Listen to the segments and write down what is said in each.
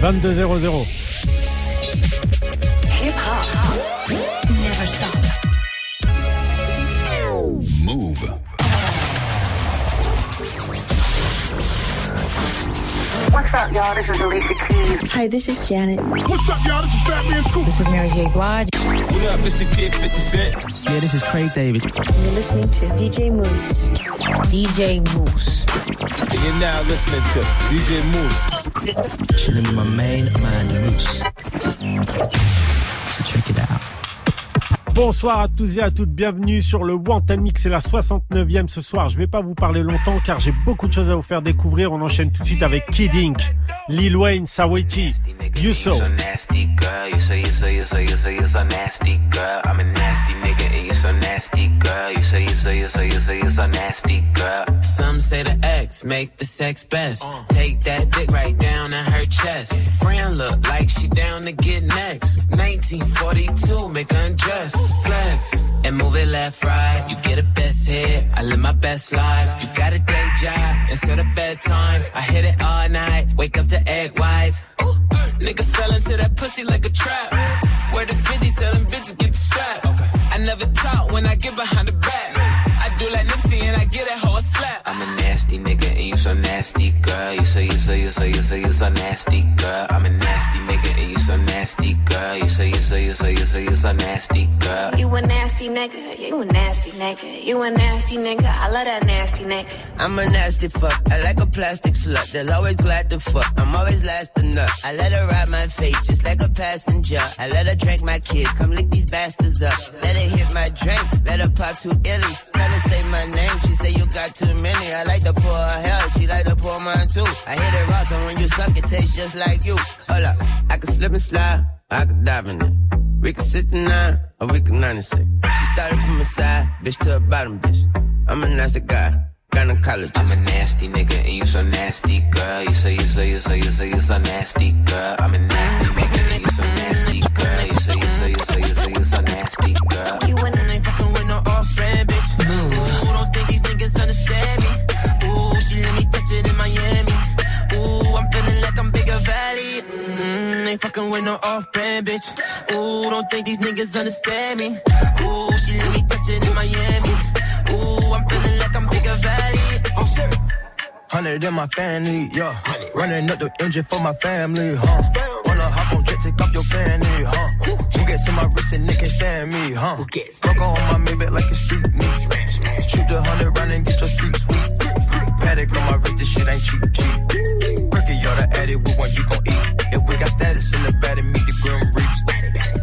22 Hip hop never stop. Move. What's up, y'all? This is Alicia Keys. Hi, this is Janet. What's up, y'all? This is Fatman Scoop. This is Mary J. Blige. What up, Mr. Kid 50 Cent? Yeah, this is Craig David. You're listening to DJ Mouss. DJ Mouss. And you're now listening to DJ Mouss. Chilling with my main man, Moose. So check it out. Bonsoir à tous et à toutes, bienvenue sur le Wantel Mix, c'est la 69e ce soir. Je vais pas vous parler longtemps car j'ai beaucoup de choses à vous faire découvrir. On enchaîne tout de suite avec Kid Ink, Lil Wayne, Sawiti, Yuso. so nasty, girl. You say, you say, you say, you say, you're so nasty, girl. I'm a nasty nigga, and you so nasty, girl. Some say the X make the sex best. Uh. Take that dick right down in her chest. Friend look like she down to get next. 1942, make her undress. Flex and move it left, right. You get a best hit. I live my best life. You got a day job instead of bedtime. I hit it all night. Wake up to egg whites. Ooh, nigga fell into that pussy like a trap. Where the 50 tell them bitches get the strap. I never talk when I get behind the back. I do like Nipsey and I get that hoe a slap. I'm a nasty nigga and you so nasty, girl. You say, you say, you say, you say, you so nasty, girl. I'm a nasty nigga and you so nasty, girl. You say, you say, you say, you say, you so nasty, girl. You a nasty nigga, you a nasty nigga, you a nasty nigga, I love that nasty nigga. I'm a nasty fuck. I like a plastic slut. They'll always glad to fuck. I'm always last to nut. I let her ride my face just like a passenger. I let her drink my kids. Come lick these bastards up. Let her hit my drink. Let her pop two illies. Tell her say my name. She say you got too many. I like to pour her hell. She like to pour mine too. I hit it raw, so when you suck, it tastes just like you. Hold up. I can slip and slide. I can dive in it. We can 69 or we can 96. She started from a side, bitch to a bottom, bitch. I'm a nasty guy. Gynecologist. I'm a nasty nigga and you so nasty, girl. You say, you say, you say, you say, you so nasty, girl. I'm a nasty nigga and you so nasty, girl. You say, you say, you say, you say, you so nasty, girl. You and understand me. Ooh, she let me touch it in Miami. Ooh, I'm feeling like I'm bigger valley. Mm, ain't fucking with no off brand, bitch. Ooh, don't think these niggas understand me. Ooh, she let me touch it in Miami. Ooh, I'm feeling like I'm bigger valley. Oh, shit. Hundred in my family, yeah. Running up the engine for my family, huh? Wanna hop on jet, take off your fanny, huh? Who gets in my wrist and they can't stand me, huh? Fuck on my Maybach like a street meat. Shoot the hundred round and get your street sweet. Patek on my wrist, this shit ain't cheap, cheap. Perky, y'all the addy, what one you gon' eat? If we got status in the and meet the grim reaps.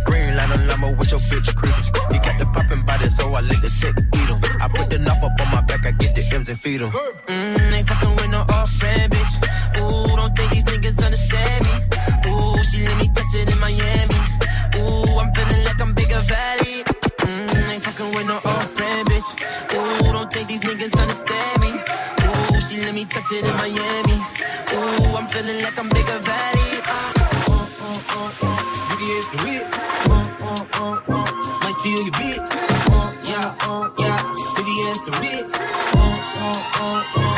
Green line on llama with your bitch creepers. He got the poppin' body, so I let the tech eat 'em. I put the knife up on my back, I get the M's and feed 'em. Mm, ain't fucking with no off bitch. Uh, uh. Might steal your bitch. Yeah, uh, yeah. VVS the whip. Uh, uh, uh, uh.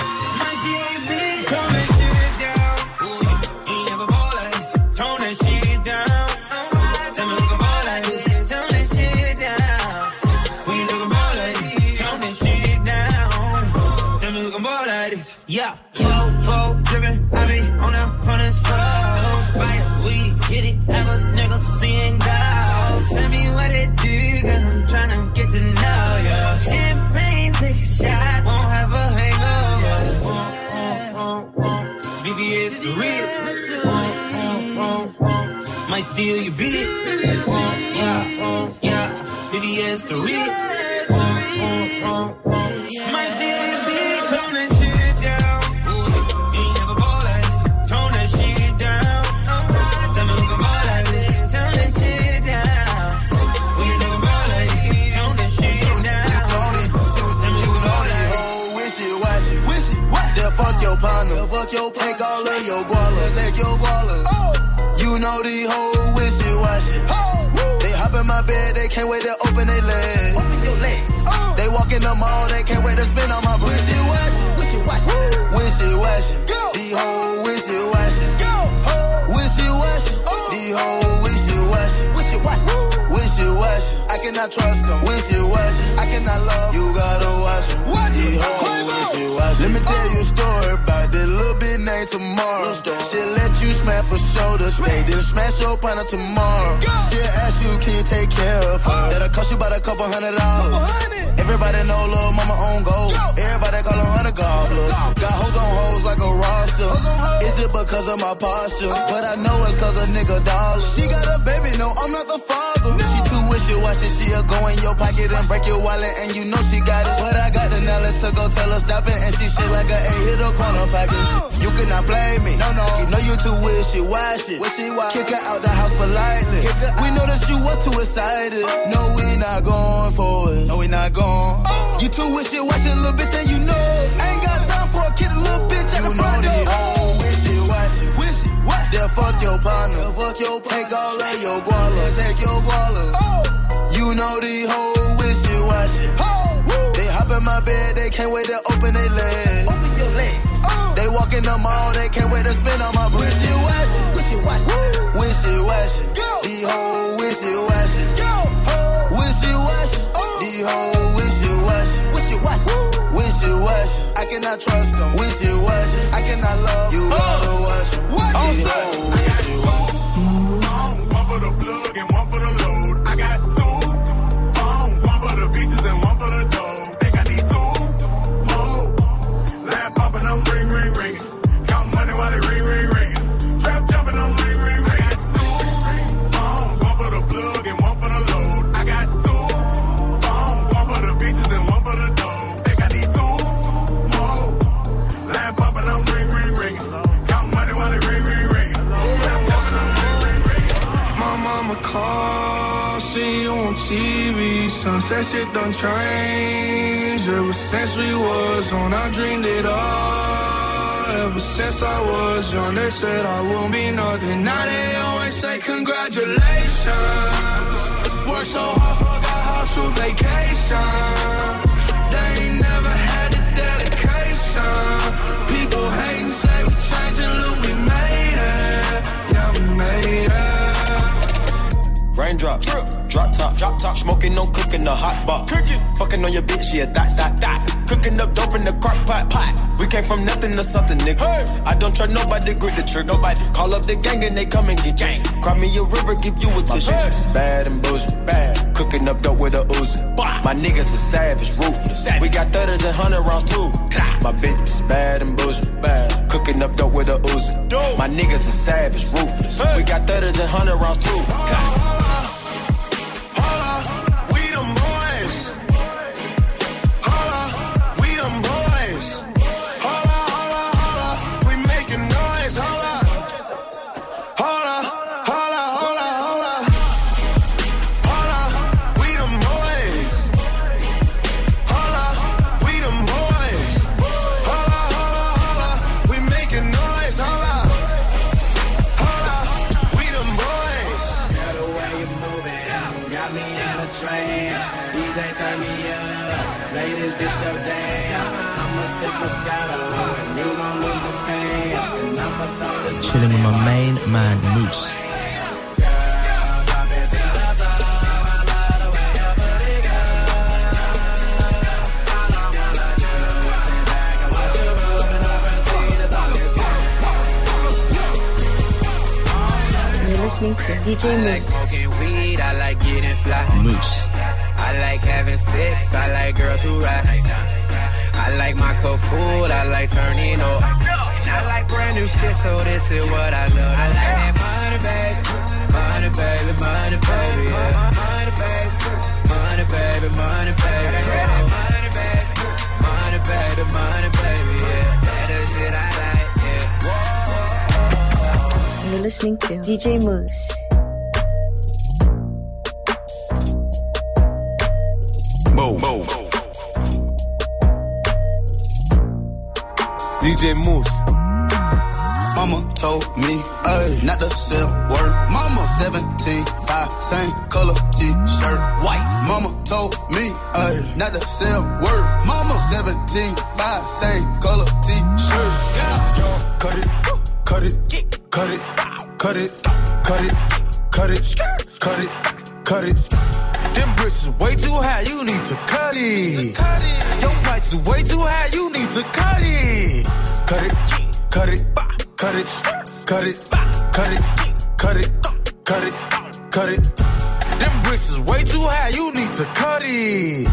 Might steal your bitch. Uh, yeah, uh, yeah. VVS the real. Uh, uh, uh, uh. Might steal your bitch. Tone that shit down. Ooh, ain't never ball like this. Tone that shit down. Tell me who can ball like this. Tone that shit down. We ain't never ball like this. Tone that shit down. Tell me who can ball like this. Wishy washy, wishy washy. Then fuck your partner, fuck your take all of your guala, take your guala know these hoes wish you wash it. They hop in my bed, they can't wait to open their legs. Open your legs. Oh. They walk in the mall, they can't wait to spin on my bread. Wish you wash it. Wish you wash it. Wish you wash it. These hoes wish you wash it. Wish you wash it. The whole wish you wash it. Wish it. Wish it. I cannot trust them. Wish you wash it. I cannot love. You gotta watch them. These hoes wish you wash it. Let me tell you a story about bit named tomorrow. She'll let you smash for shoulders, stay then smash your partner tomorrow. She'll ask you, can you take care of her? That'll cost you about a couple hundred dollars. Everybody know little mama on gold. Everybody call her a. Is it because of my posture? Uh. But I know it's cause a nigga dollar. She got a baby, no, I'm not the father. She too wishy washy, she'll go in your pocket and break your wallet, and you know she got it. But I got the Nelly to go tell her stop it, and she shit like a eight hit a corner pocket. You cannot blame me. No, no. You know you too wishy washy. Kick her out the house politely. We know that you was too excited. Oh. No, we not going for it. No, we not going. You too wishy washy, little bitch, and you know. Ain't got for a kid, little bitch at the front door. Oh, wishy washy. Wishy washy. They'll fuck your partner. fuck your Take all of your guala. Take your guala. You know the whole wish it wishy washy. They hop in my bed, they can't wait to open their legs. Open your legs. They walk in the mall, they can't wait to spin on my wishy washy. Wishy washy. Wishy washy. Go. The whole wishy washy. Go. Wishy washy. The whole I cannot trust them. We Wishy washy. I cannot love you. Gotta watch them. The whole TV. Sunset shit done changed. Ever since we was on, I dreamed it all. Ever since I was young, they said I won't be nothing. Now they always say congratulations. Worked so hard, forgot how to vacation. They ain't never had the dedication. People hating, say we changing, look, we made it. Yeah, we made it. Raindrop, drop top, drop top, smoking on cooking the hot pot. Cooking, fucking on your bitch, yeah, that, that, that. Cooking up dope in the crock pot, pot. We came from nothing to something, nigga. I don't trust nobody, grip the trick, nobody. Call up the gang and they come and get gang. Cry me a river, give you a tissue. My bitch is bad and bullshit, bad. Cooking up dope with a Uzi. My niggas are savage, ruthless. We got thudders and hundred rounds too. My bitch is bad and bullshit, bad. Cooking up dope with a Uzi. My niggas are savage, ruthless. We got thudders and hundred rounds too. Listening to DJ I like Mouss. smoking weed, I like getting fly. Mouss. I like having sex, I like girls who ride. I like my cup full, I like turning up. And I like brand new shit, so this is what I love. I like that money, baby. Money, baby, money, baby, yeah. Money, baby. Money, baby, money, baby, yeah. Money, baby. Money, baby, money, baby, yeah. That is shit I like, yeah. You're listening to DJ Mouss. Move, move. DJ Mouss. Mama told me, ayy, not to sell word. Mama 17, 5, same color t-shirt, white. Mama told me, ayy, not to sell word. Mama 17, 5, same color t-shirt. Yeah. Cut it, cut it, cut it, cut it, cut it, cut it, cut it, cut it. Them bricks is way too high, you need to cut it. Your price is way too high, you need to cut it. Cut it, cut it, cut it, cut it, cut it, cut it, cut it, cut it. Them bricks is way too high, you need to cut it.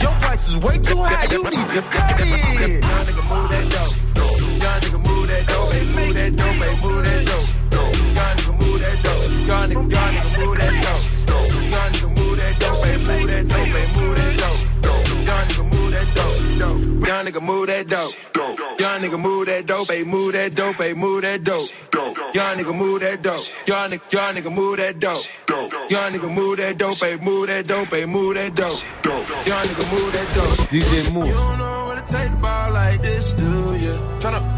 Your price is way too high, you need to cut it. Young nigga move that dough. Young nigga move that dough. Move that dough, move that dough. Young nigga move that dough. Young nigga move that dough. Young nigga move that dope. Young nigga move that dope. Hey, move that dope. Hey, move that dope. Young nigga move that dope. Young nigga, young nigga move that dope. Young nigga move that dope. Hey, move that dope. Hey, move that dope. Young nigga move that dope. DJ Mouss. You don't know what it take to ball like this, do you? Tryna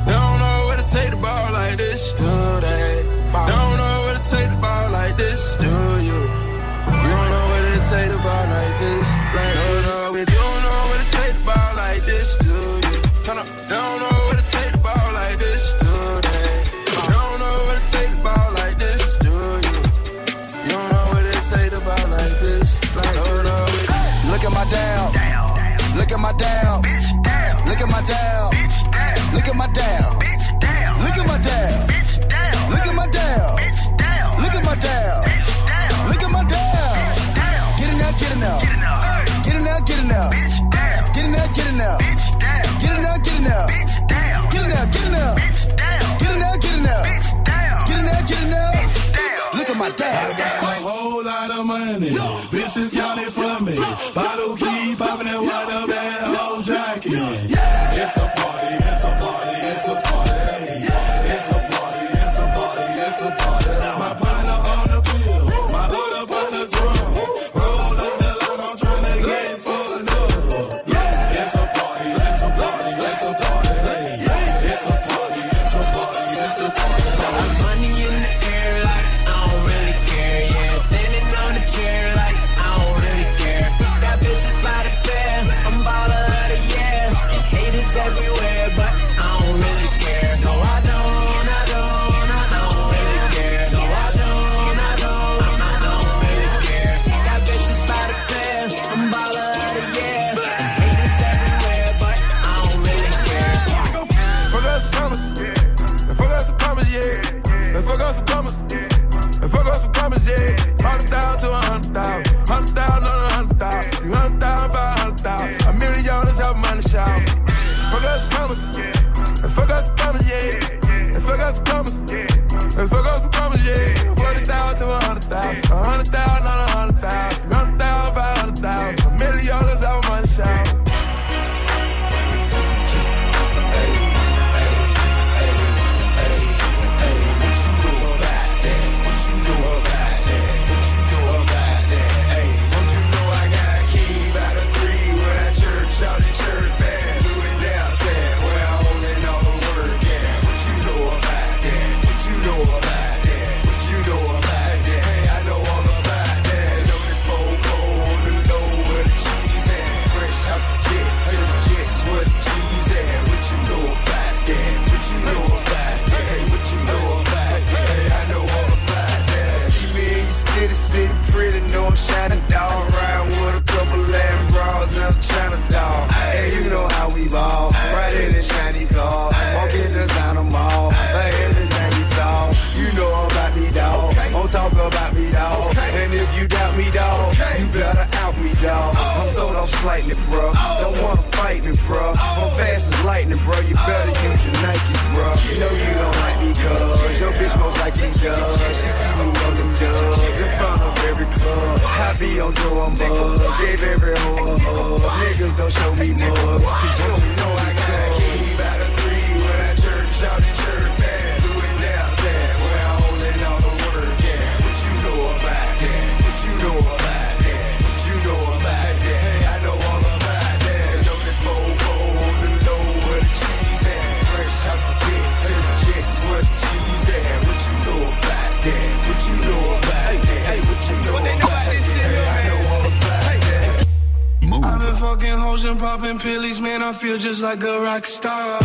popping pills, man, I feel just like a rock star.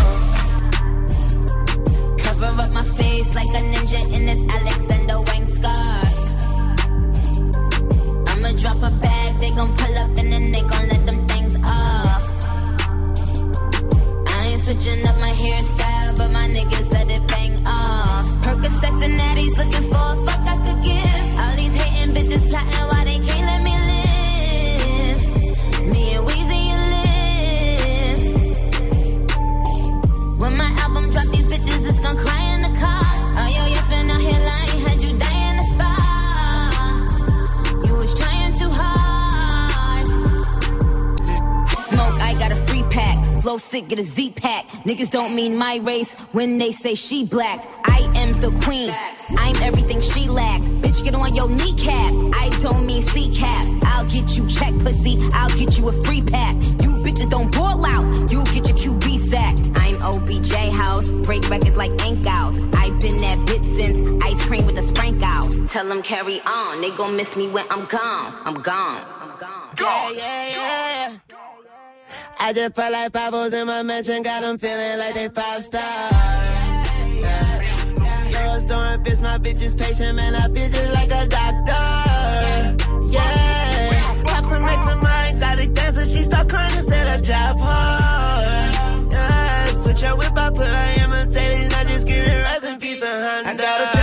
Cover up my face like a ninja in this Alexander Wang scarf. I'ma drop a bag, they gon' pull up and then they gon' let them things off. I ain't switching up my hairstyle, but my niggas let it bang off. Percocets and Addies looking for a fuck I could give. All these hating bitches plotting pack. Flow sick, get a Z pack. Niggas don't mean my race when they say she black. I am the queen. I'm everything she lacks. Bitch, get on your kneecap. I don't mean C cap. I'll get you check pussy. I'll get you a free pack. You bitches don't ball out. You'll get your QB sacked. I'm OBJ house. Break records like ink owls. I've been that bitch since ice cream with the sprinkles. Tell them carry on. They gon' miss me when I'm gone. I'm gone. Yeah, yeah, yeah. I just felt like Pablo's in my mansion, got them feeling like they five star. Yeah. Yours doing fits my bitches patient, man. I feel just like a doctor. Yeah. Pop some extra my exotic dancer, she start crying and said I drive hard. Yeah. Switch her whip, I put her in Mercedes, I just give it rest in peace to Honda.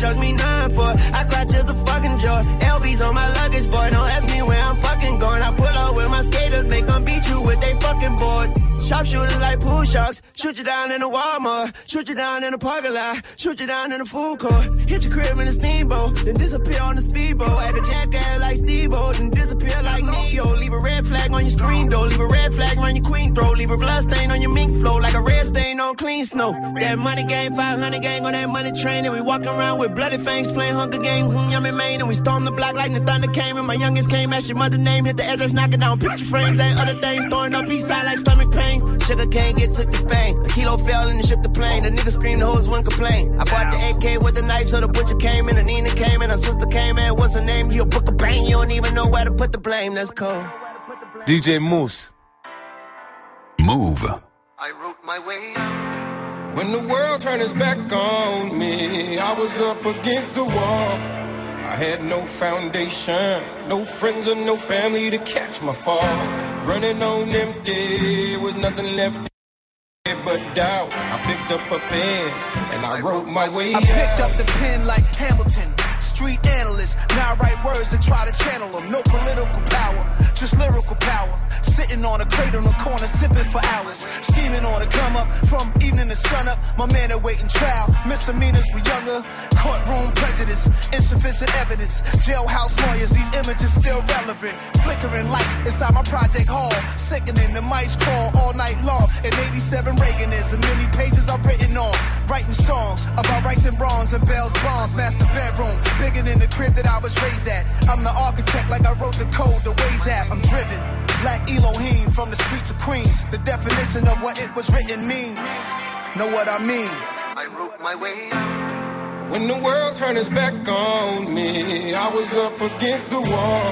Ain't me none for it. I cry tears of fucking joy. LB's on my luggage, boy. Don't ask me where I'm fucking going. I pull up with my skaters, make them beat you with they fucking boards. Sharpshooters like pool sharks. Shoot you down in the Walmart. Shoot you down in the parking lot. Shoot you down in the food court. Hit your crib in a steamboat. Then disappear on the speedboat. Act a jackass like Steve-O. Then disappear like Neo. Leave a red flag on your screen door. Leave a red flag on your queen throw. Leave a blood stain on your mink flow. Like a red stain on clean snow. That money game, 500 gang on that money train. And we walk around with bloody fangs playing Hunger Games in Yummy Maine. And we storm the block like the thunder came. And my youngest came, ask your mother name. Hit the address, knocking down picture frames. Ain't other things. Throwing up east side like stomach pains. Sugar cane get took to Spain. A kilo fell and they shipped the plane. The nigga screamed, the hoes wouldn't complain. I bought the AK with the knife, so the butcher came in. And Nina came in, her sister came in. What's her name? He'll book a bang. You don't even know where to put the blame. That's cold. DJ Mouss. Move. I wrote my way. When the world turned its back on me, I was up against the wall. I had no foundation, no friends or no family to catch my fall. Running on empty, was nothing left but doubt. I picked up a pen and I wrote my way I picked up the pen like Hamilton. Street analyst, now I write words and try to channel them. No political power, just lyrical power. Sitting on a crate on the corner, sipping for hours. Scheming on a come up from evening to sun up. My man awaiting trial. Misdemeanors we younger. Courtroom prejudice, insufficient evidence. Jailhouse lawyers, these images still relevant. Flickering light inside my project hall. Sickening the mice crawl all night long. In 87 Reaganism, many pages I've written on. Writing songs about rights and wrongs and bells, bonds. Master bedroom, bigger than the crib that I was raised at. I'm the architect, like I wrote the code, the Waze app. I'm driven. Black Elohim from the streets of Queens. The definition of what it was written means. Know what I mean? I wrote my way. When the world turned its back on me, I was up against the wall.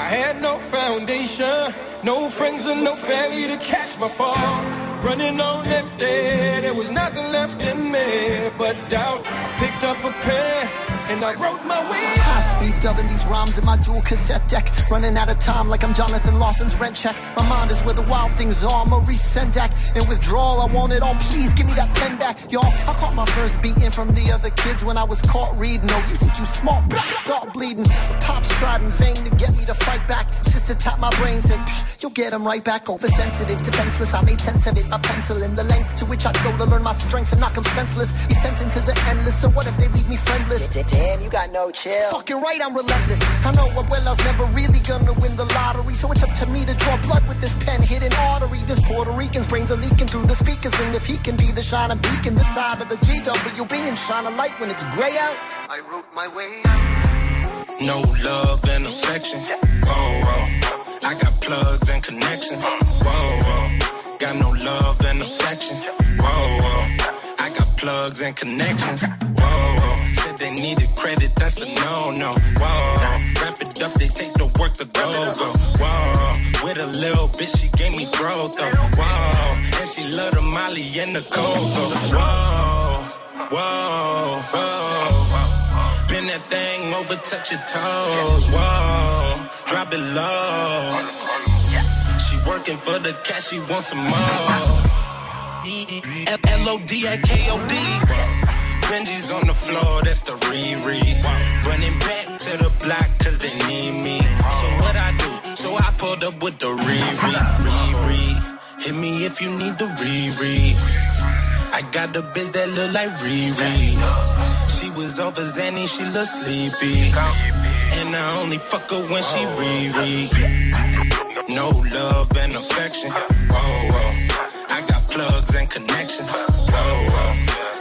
I had no foundation, no friends and no family to catch my fall. Running on empty, there was nothing left in me but doubt. I picked up a pen and I wrote my way High speed dubbing these rhymes in my dual cassette deck. Running out of time like I'm Jonathan Larson's rent check. My mind is where the wild things are. Maurice Sendak. In withdrawal, I want it all. Please give me that pen back. Y'all, I caught my first beating from the other kids when I was caught reading. Oh, you think you smart? Blah, start bleeding. The pops tried in vain to get me to fight back. Sister tapped my brain, said, you'll get 'em right back. Oversensitive, defenseless. I made sense of it. My pencil in the lengths to which I'd go to learn my strengths and knock knock 'em senseless. These sentences are endless. So what if they leave me friendless? Damn, you got no chill. Fucking right, I'm relentless. I know Abuela's never really gonna win the lottery, so it's up to me to draw blood with this pen hidden artery. This Puerto Rican's brains are leaking through the speakers, and if he can be the shining beacon, this side of the GWB and shine a light when it's gray out. I wrote my way. out. No love and affection. Whoa, whoa. I got plugs and connections. Whoa, whoa. Got no love and affection. Whoa, whoa. I got plugs and connections. Whoa, they need the credit, that's a no no. Whoa, wrap it up, they take the work, the go go. Whoa, with a little bitch, she gave me bro though. Whoa, and she love the Molly and the cocoa. Whoa, whoa, whoa. Bend that thing over, touch your toes. Whoa, drop it low. She working for the cash, she wants some more. L O D A K O D. Benji's on the floor, that's the re-re. Running back to the block, cause they need me. So what I do, so I pulled up with the re-re. Re-re, hit me if you need the re-re. I got the bitch that look like Riri. She was over Zanny, she look sleepy. And I only fuck her when she Riri. No love and affection. Whoa, whoa. I got plugs and connections. Whoa, whoa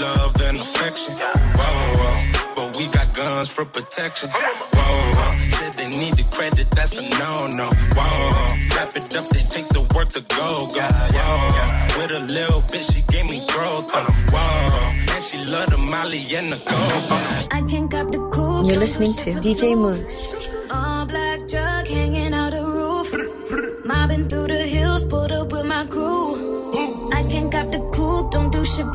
love and affection. Whoa, whoa, but we got guns for protection. Whoa, whoa, said they need the credit, that's a no no. Whoa, wrap it up, they take the work to go go. Whoa, with a little she gave me growth. Whoa, and she love the Molly and the gold. I can cop the cool. You're listening to DJ Mouss. All black drug hanging out roof. Mobbing through the hills, pulled up with my crew. I can cop the coupe, don't do shit.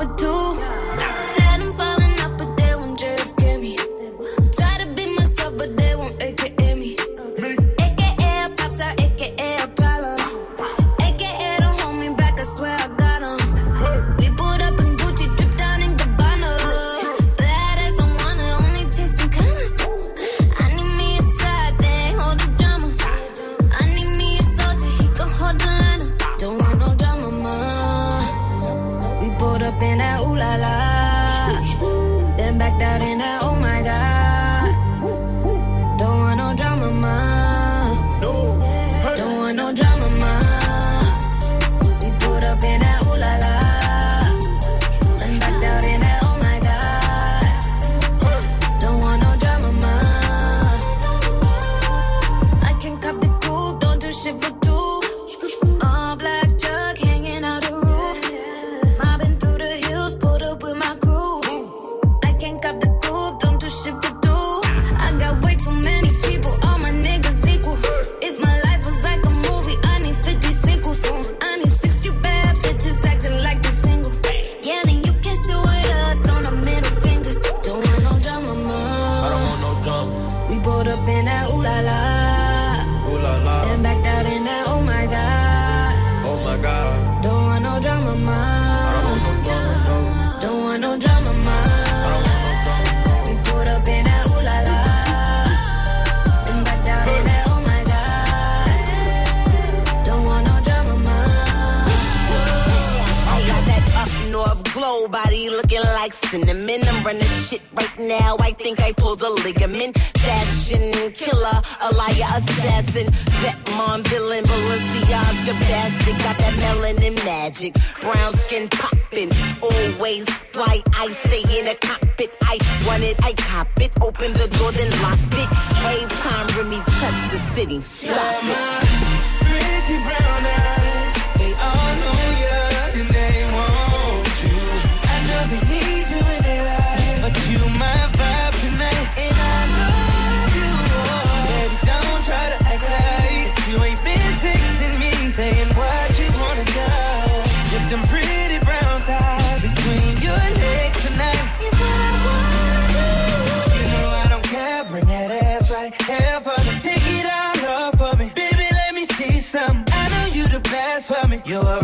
You're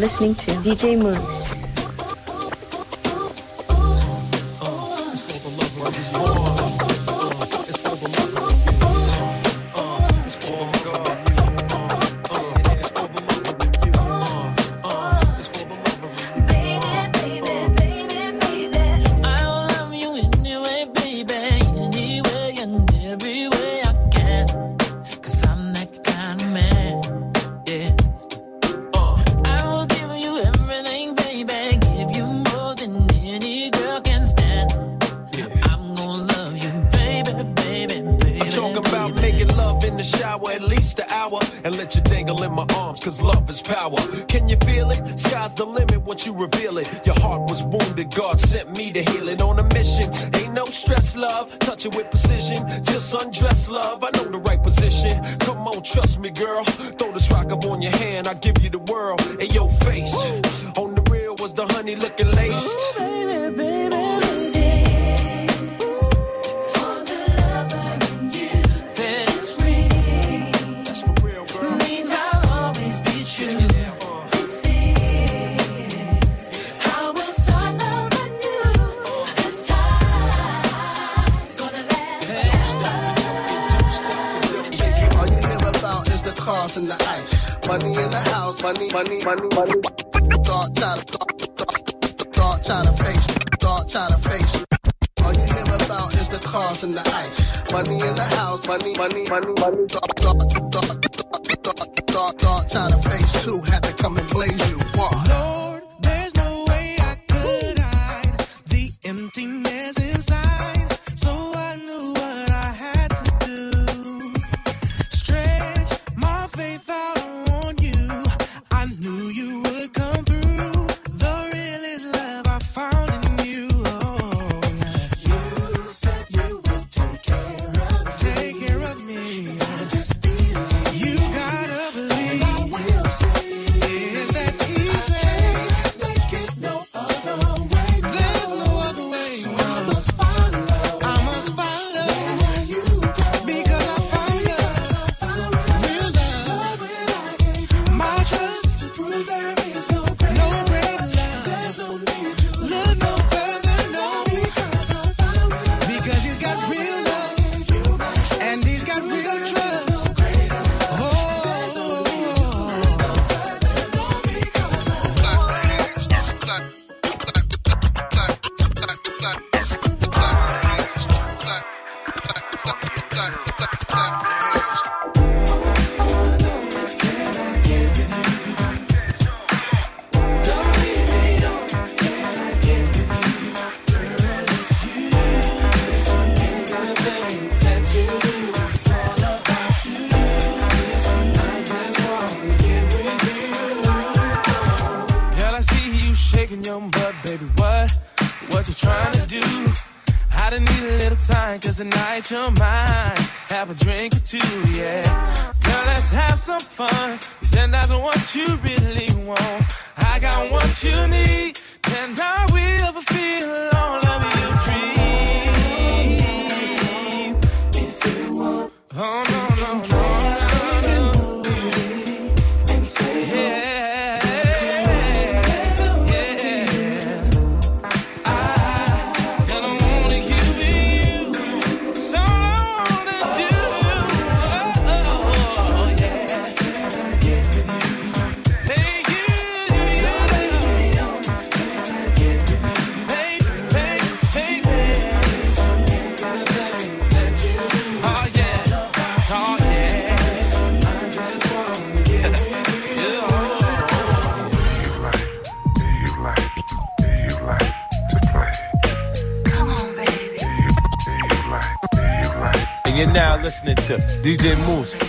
listening to DJ Mouss. Know the right position. Come on, trust me, girl. Throw this rock up on your hand, I give you the world. And your face. Woo. money, money, money. Dark child, dark, dark, dark child of face, dark child of face. All you hear about is the cars and the ice. Money in the house, money, money, money, money. Dark, dark, dark, dark, dark, dark, dark child of face. Two had to come and blaze your mind. DJ Mouss.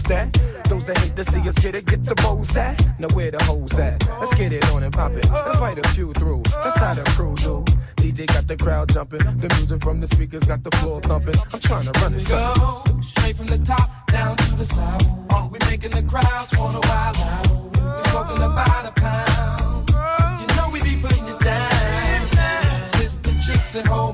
Stack. Those that hate to see us get it, get the bows at. Now where the hoes at? Let's get it on and pop it. Invite a few through. That's how the crew do. DJ got the crowd jumping. The music from the speakers got the floor thumping. I'm trying to run it. Go straight from the top down to the south. We making the crowds wanna wild out. We smoking about a pound. You know we be putting it down. Twisting the chicks and whole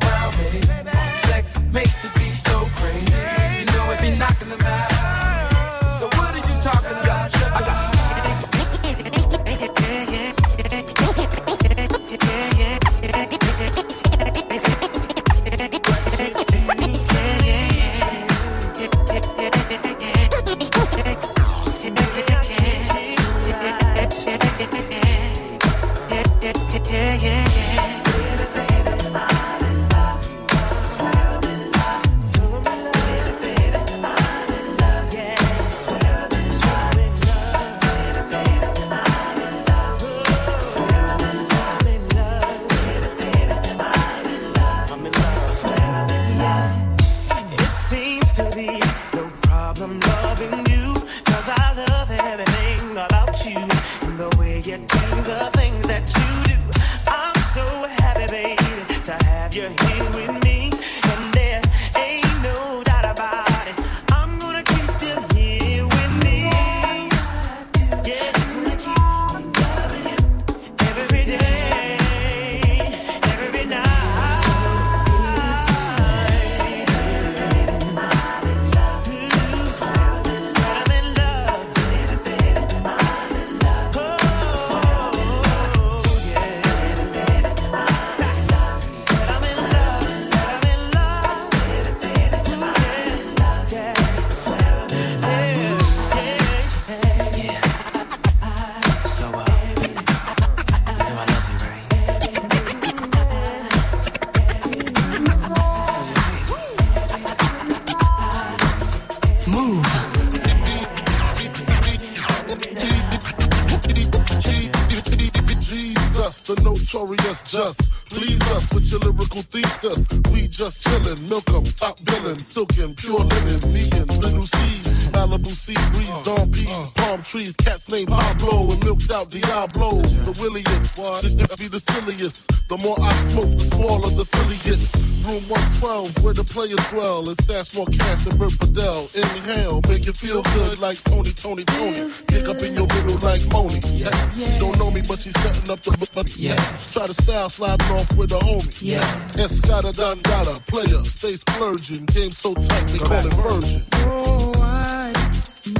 Diablo. The williest, this nigga be the silliest. The more I smoke, the smaller the silly gets. Room 112, where the players dwell, and stash more cash than Bert Fidel. Inhale, make you feel good like Tony, Tony, Tony. Kick up in your middle like Moni. Yeah. She don't know me, but she's setting up the money. Yeah. Try to style sliding off with a homie. Yeah. Escada Dandada, player, stay splurging. Game so tight, they call it version. Oh, I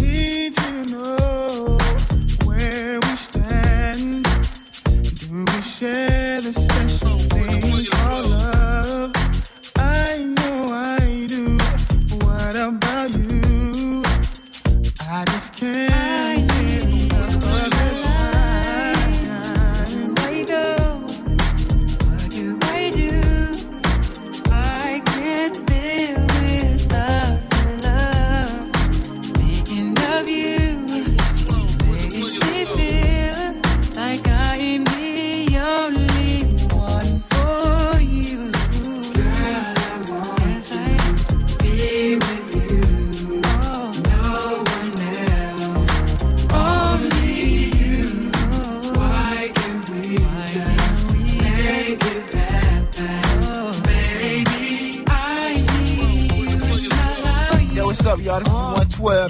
need to know where share the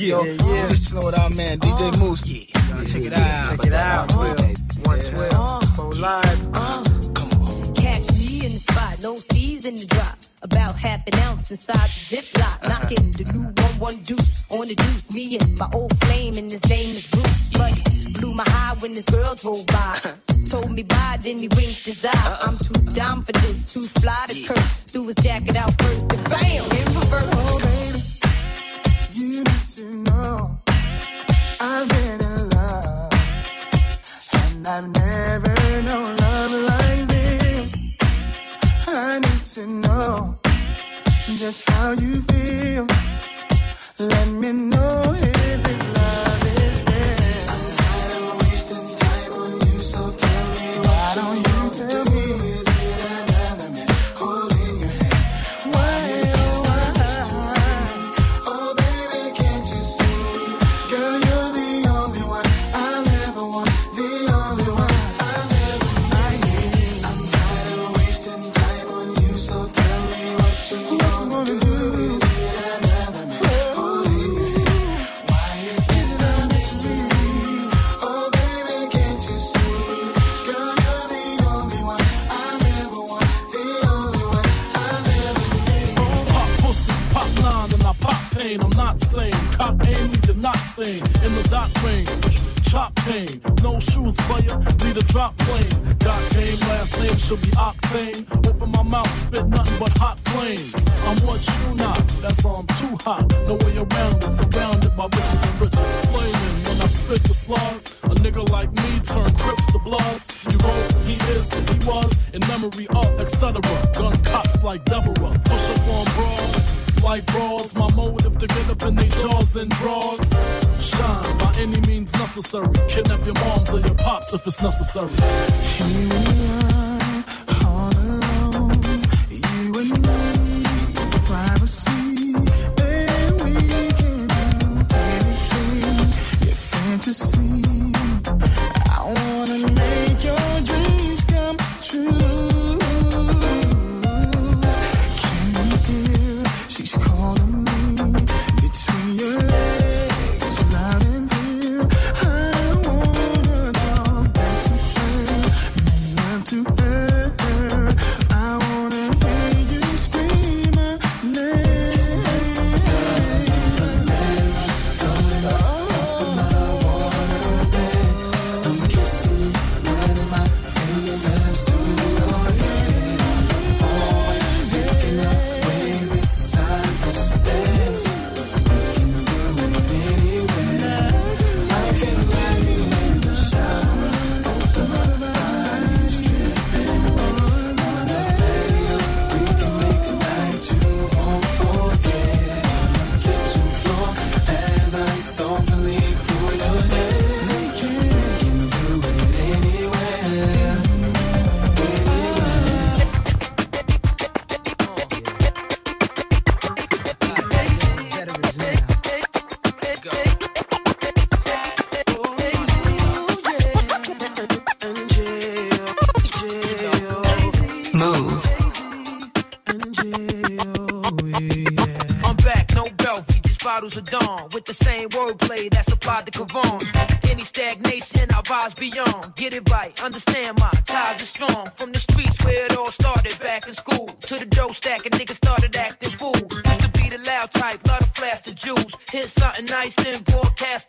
yo. Yeah, Just slow it out, man. DJ oh, Mouss. Yeah. Check it out. Check it out. 112. Uh, live. Uh, Come on. Catch me in the spot. No season in the drop. About half an ounce inside the ziploc. Uh-huh. Knocking the new one one deuce on the deuce. Me and my old flame, and his name is Bruce. But blew my high when this girl drove by. Uh-huh. Told me bye, then he winked his eye. Uh-uh. I'm too dumb for this, too fly to curse. Threw his jacket out first, and bam! No shoes, player, need a drop plane. Got game, last name should be octane. Open my mouth, spit nothing but hot flames. I'm what you not, that's why I'm too hot. No way around it, surrounded by bitches and riches. Flaming when I spit the slugs. A nigga like me turn crips to bloods. You roll from he is to he was, in memory of etc. Gun cops like Deborah. Push up on bras like brawls. My motive to get up in they jaws and draws. Shine by any means necessary. Kidnap your moms or your pops if it's necessary. on with the same wordplay that's applied to Cavon, Any stagnation, I rise beyond. Get it right, understand my ties are strong. From the streets where it all started back in school to the dough stack, and niggas started acting fool. Used to be the loud type, lot of flash the juice. Hit something nice, then broadcast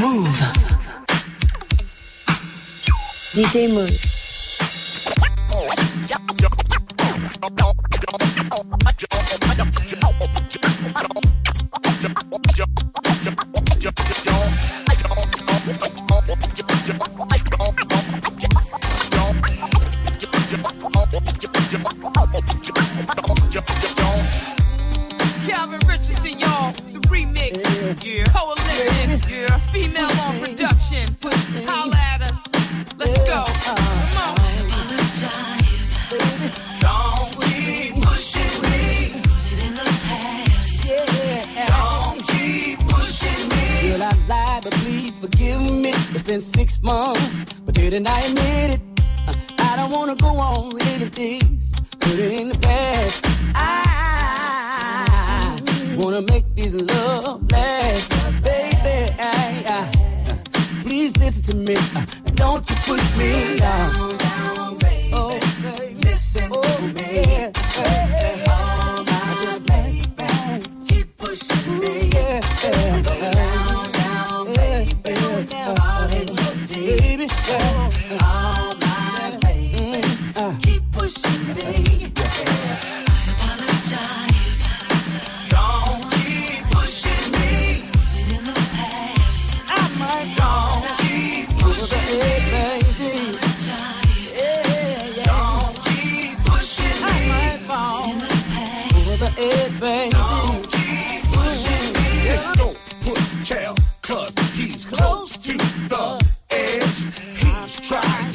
Move. DJ Moose.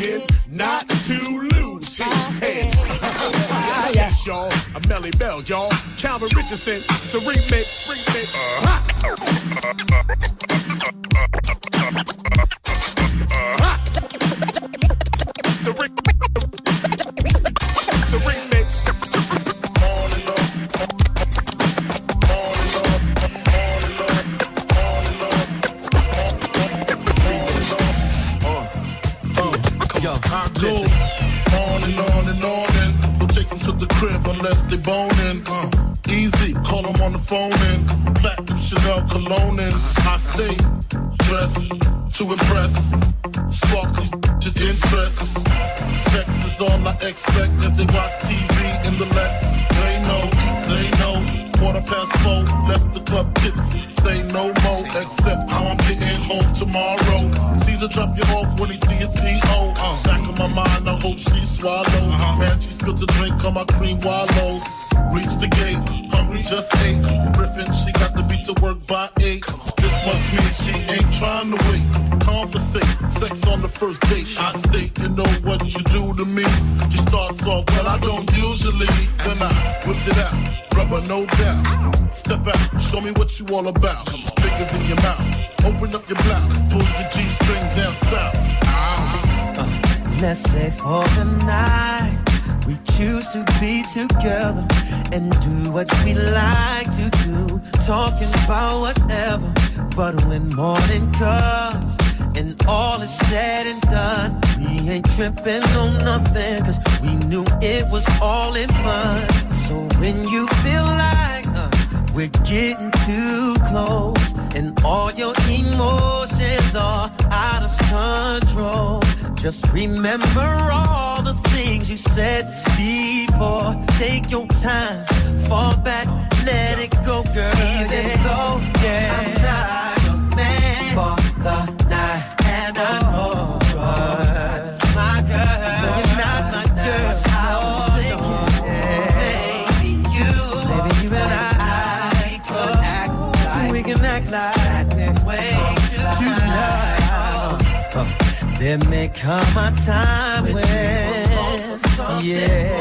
Trying not to lose his head. yes, y'all. I'm Melly Bell, y'all. Calvin Richardson, the remix, remix. The all about. Fingers in your mouth, open up your blouse, pull the G string down south. Let's say for the night we choose to be together and do what we like to do, talking about whatever. But when morning comes and all is said and done, we ain't tripping on nothing, cause we knew it was all in fun. So when you feel like uh, we're getting Just remember all the things you said before. Take your time, fall back, let it go, girl. Even though, yeah, There may come a time when, yeah,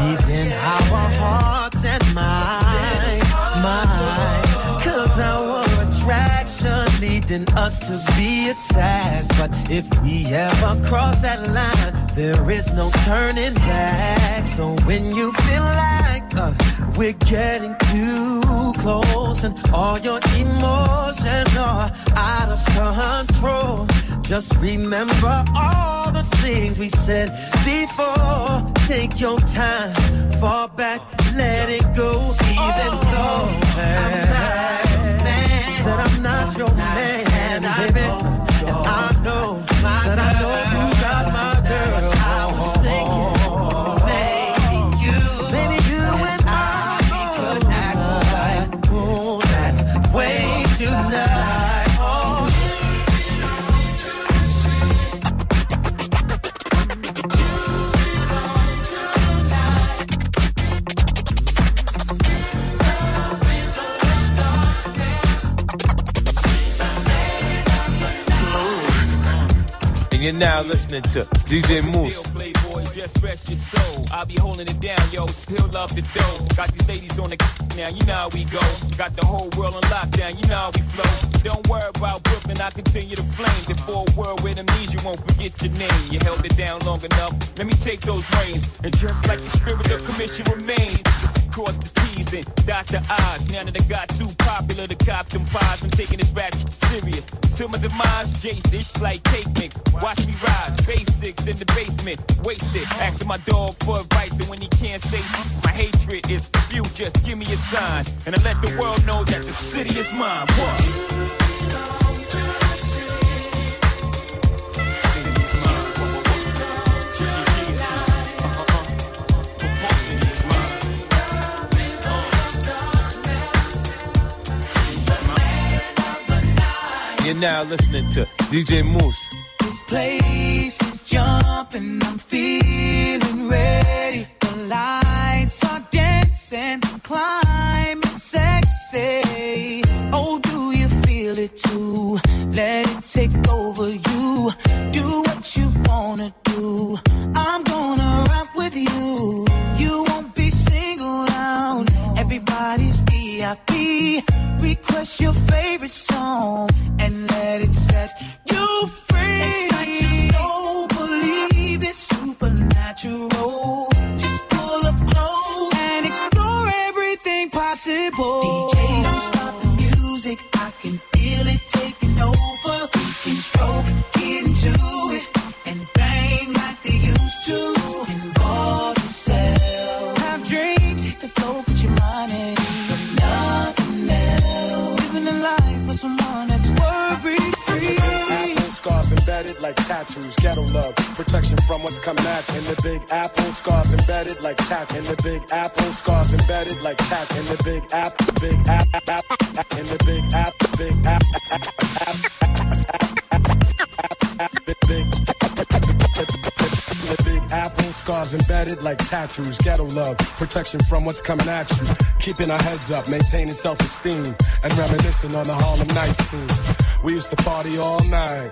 leaving our hearts and minds, minds. Cause our attraction leading us to be attached. But if we ever cross that line, there is no turning back. So when you feel like uh, we're getting too close and all your emotions are out of control, just remember all the things we said before. Take your time, fall back, let it go. Even oh, though I'm not your man, said I'm not your man, baby. And I know, said I know And you're now listening to DJ Mouss. Just rest your soul. I'll be holding it down, yo. Still love the dough. Got these ladies on the now, you know how we go. Got the whole world on lockdown, you know how we flow. Don't worry about Brooklyn, I continue to flame. A world with amnesia won't forget your name. You held it down long enough. Let me take those reins. And just like the spirit of commission remains, cross the T's and dot the I's. Now that I got too popular to cop them pies, I'm taking this rap serious. Till my demise, Jace, it's like cake mix. Watch me rise, basics in the basement, wasted. Asking my dog for advice, and when he can't say my hatred is you, just give me a sign. And I let the world know that the city is mine. What? You're now listening to DJ Mouss. This place is jumping, I'm feeling ready. The lights are dancing, climbing sexy. Oh, do you feel it too? Let it take over you. Do what you wanna do. I'm gonna rock with you. You Everybody's VIP. Request your favorite song and let it set you free. Excite your soul, believe it's supernatural. Just pull up close and explore everything possible. DJ, don't stop the music. I can feel it taking like tattoos, ghetto love, protection from what's coming at. In the big apple, scars embedded like tat. In the big apple, scars embedded like tat. In the big app, big app, app, app, in the big app, big app, app, app, app, big, big, apple, scars embedded like tattoos, ghetto love, protection from what's coming at you. Keeping our heads up, maintaining self-esteem, and reminiscing on the Harlem night scene. We used to party all night.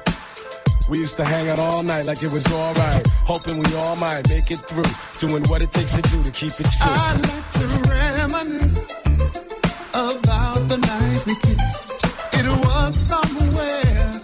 We used to hang out all night like it was alright. Hoping we all might make it through. Doing what it takes to do to keep it true. I like to reminisce about the night we kissed. It was somewhere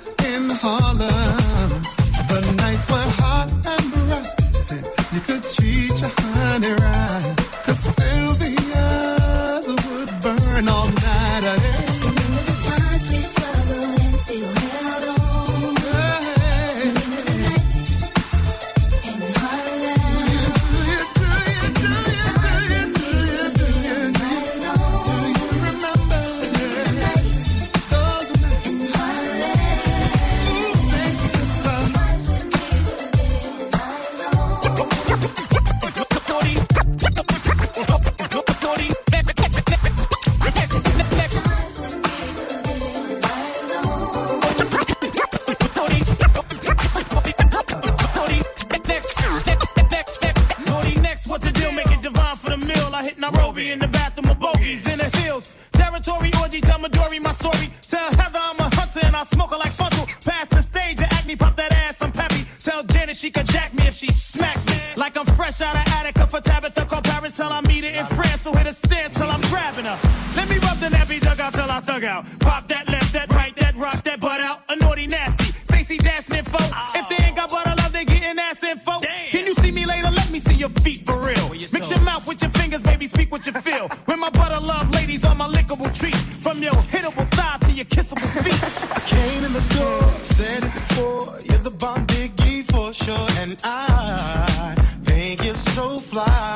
Territory orgy, tell Midori my story. Tell Heather I'm a hunter and I smoke her like Funkel. Pass the stage and act me, pop that ass, I'm peppy. Tell Janet she could jack me if she smack me. Like I'm fresh out of Attica for Tabitha, call Paris till I meet her in France. So hit a stance till I'm grabbing her. Let me rub the nappy dug out till I thug out. Pop that left, that right, that rock, that butt out. A naughty nasty. Stacy Dash info. If they ain't got butter love, they getting ass info. Can you see me later? Let me see your feet for real. Mix your mouth with your baby, speak what you feel. When my butter love ladies on my lickable treat. From your hittable thighs to your kissable feet. I came in the door, said it before. You're the bomb biggie for sure. And I think you're so fly.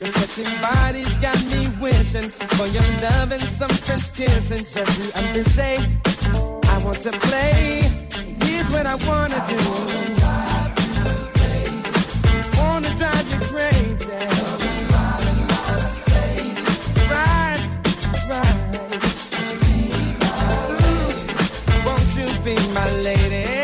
Your sexy body's got me wishing for your love and some French kissing. Just the other day, I want to play. Here's what I wanna do. I wanna drive you crazy. Right, right. Won't you be my lady?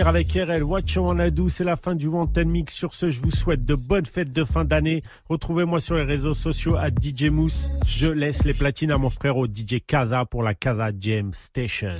avec RL Watch Watchawanadu. C'est la fin du Wanted Mix. Sur ce, je vous souhaite de bonnes fêtes de fin d'année. Retrouvez-moi sur les réseaux sociaux à DJ Mousse. Je laisse les platines à mon frère au DJ Casa pour la Casa Jam Station.